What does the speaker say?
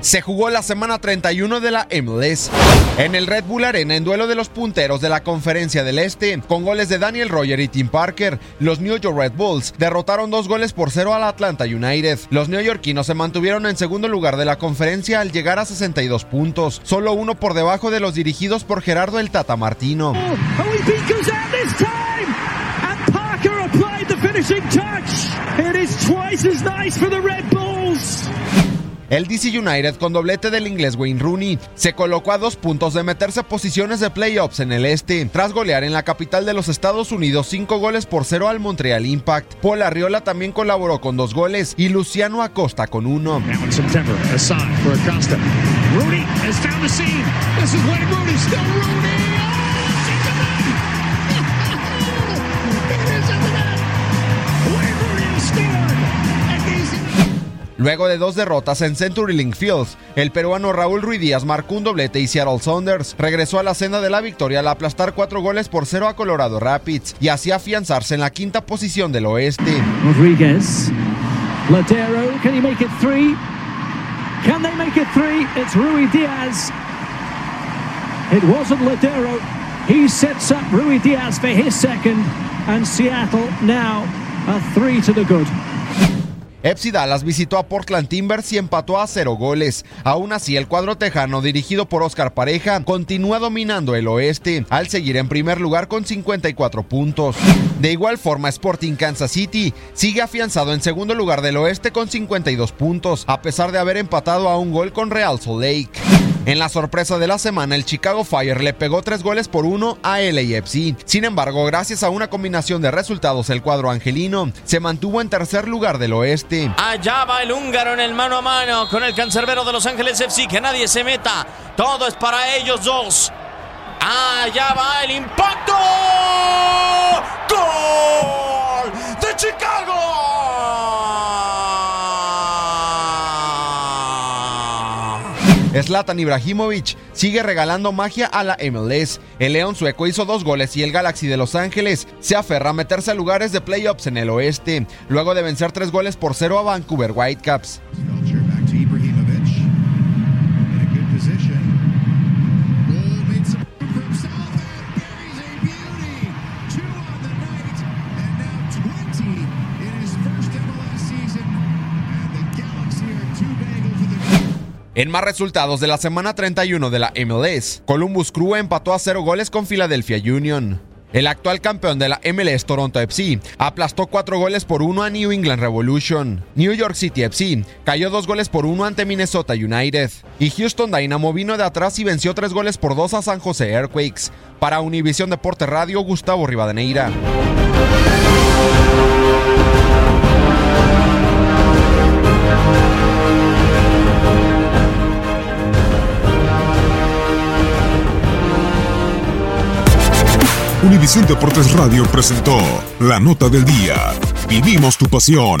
Se jugó la semana 31 de la MLS en el Red Bull Arena en duelo de los punteros de la Conferencia del Este, con goles de Daniel Roger y Tim Parker. Los New York Red Bulls derrotaron dos goles por cero al Atlanta United. Los neoyorquinos se mantuvieron en segundo lugar de la conferencia al llegar a 62 puntos, solo uno por debajo de los dirigidos por Gerardo el Tata Martino. El DC United con doblete del inglés Wayne Rooney se colocó a dos puntos de meterse a posiciones de playoffs en el este, tras golear en la capital de los Estados Unidos cinco goles por cero al Montreal Impact. Paul Arriola también colaboró con dos goles y Luciano Acosta con uno. Luego de dos derrotas en Century Link Fields, el peruano Raúl Ruiz Díaz marcó un doblete y Seattle Saunders regresó a la senda de la victoria al aplastar cuatro goles por cero a Colorado Rapids y así afianzarse en la quinta posición del oeste. Rodriguez, Ladero, can he make it three? Can they make it three? It's Rui Diaz. It wasn't Ladero. He sets up Rui Diaz for his second, and Seattle now a three to the good. FC Dallas visitó a Portland Timbers y empató a cero goles. Aún así, el cuadro tejano, dirigido por Oscar Pareja, continúa dominando el oeste, al seguir en primer lugar con 54 puntos. De igual forma, Sporting Kansas City sigue afianzado en segundo lugar del oeste con 52 puntos, a pesar de haber empatado a un gol con Real Salt Lake. En la sorpresa de la semana, el Chicago Fire le pegó tres goles por uno a LAFC. Sin embargo, gracias a una combinación de resultados, el cuadro angelino se mantuvo en tercer lugar del oeste. Allá va el húngaro en el mano a mano con el cancerbero de Los Ángeles FC. Que nadie se meta. Todo es para ellos dos. Allá va el impacto. ¡Gol de Chicago! Zlatan Ibrahimovic sigue regalando magia a la MLS. El León sueco hizo dos goles y el Galaxy de Los Ángeles se aferra a meterse a lugares de playoffs en el oeste, luego de vencer tres goles por cero a Vancouver Whitecaps. En más resultados de la semana 31 de la MLS, Columbus Crew empató a cero goles con Philadelphia Union. El actual campeón de la MLS Toronto FC aplastó cuatro goles por uno a New England Revolution. New York City FC cayó dos goles por uno ante Minnesota United. Y Houston Dynamo vino de atrás y venció tres goles por dos a San José Earthquakes. Para Univisión Deporte Radio, Gustavo Rivadeneira. Univisión Deportes Radio presentó la nota del día. Vivimos tu pasión.